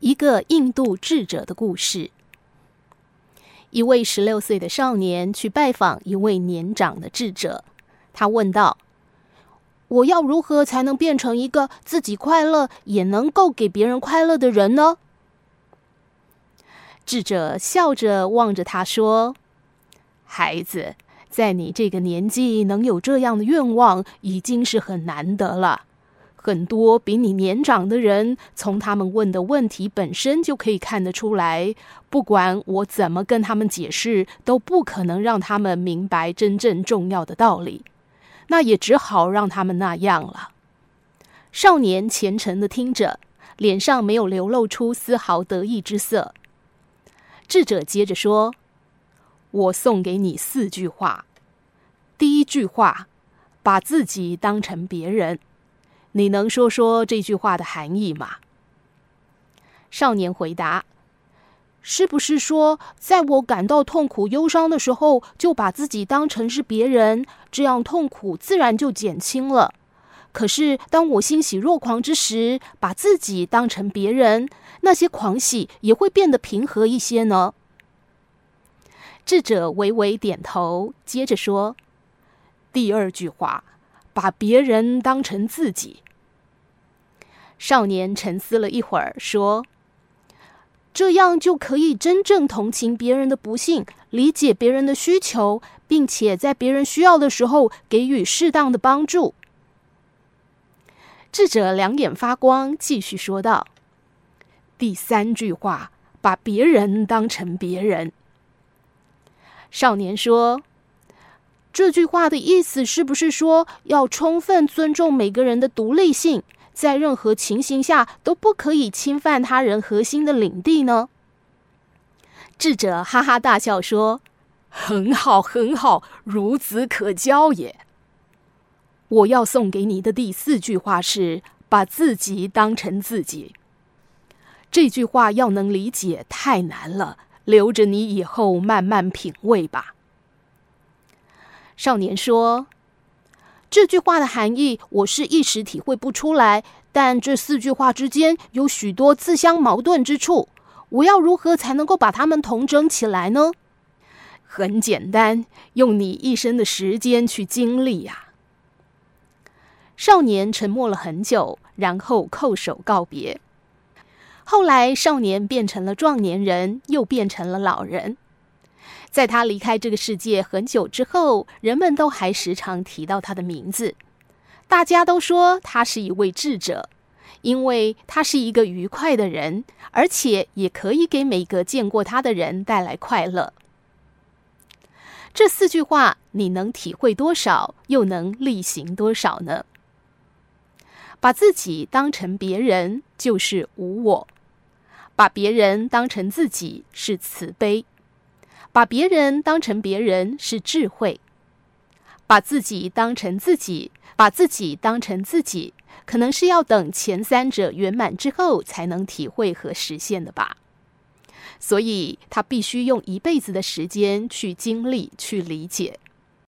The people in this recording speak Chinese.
一个印度智者的故事。一位十六岁的少年去拜访一位年长的智者，他问道：“我要如何才能变成一个自己快乐也能够给别人快乐的人呢？”智者笑着望着他说：“孩子，在你这个年纪能有这样的愿望，已经是很难得了。”很多比你年长的人，从他们问的问题本身就可以看得出来，不管我怎么跟他们解释，都不可能让他们明白真正重要的道理。那也只好让他们那样了。少年虔诚的听着，脸上没有流露出丝毫得意之色。智者接着说：“我送给你四句话。第一句话，把自己当成别人。”你能说说这句话的含义吗？少年回答：“是不是说，在我感到痛苦、忧伤的时候，就把自己当成是别人，这样痛苦自然就减轻了？可是，当我欣喜若狂之时，把自己当成别人，那些狂喜也会变得平和一些呢？”智者微微点头，接着说：“第二句话。”把别人当成自己。少年沉思了一会儿，说：“这样就可以真正同情别人的不幸，理解别人的需求，并且在别人需要的时候给予适当的帮助。”智者两眼发光，继续说道：“第三句话，把别人当成别人。”少年说。这句话的意思是不是说要充分尊重每个人的独立性，在任何情形下都不可以侵犯他人核心的领地呢？智者哈哈大笑说：“很好，很好，孺子可教也。”我要送给你的第四句话是：把自己当成自己。这句话要能理解太难了，留着你以后慢慢品味吧。少年说：“这句话的含义，我是一时体会不出来。但这四句话之间有许多自相矛盾之处，我要如何才能够把它们统整起来呢？很简单，用你一生的时间去经历呀。”少年沉默了很久，然后叩首告别。后来，少年变成了壮年人，又变成了老人。在他离开这个世界很久之后，人们都还时常提到他的名字。大家都说他是一位智者，因为他是一个愉快的人，而且也可以给每个见过他的人带来快乐。这四句话，你能体会多少，又能力行多少呢？把自己当成别人，就是无我；把别人当成自己，是慈悲。把别人当成别人是智慧，把自己当成自己，把自己当成自己，可能是要等前三者圆满之后才能体会和实现的吧。所以他必须用一辈子的时间去经历、去理解。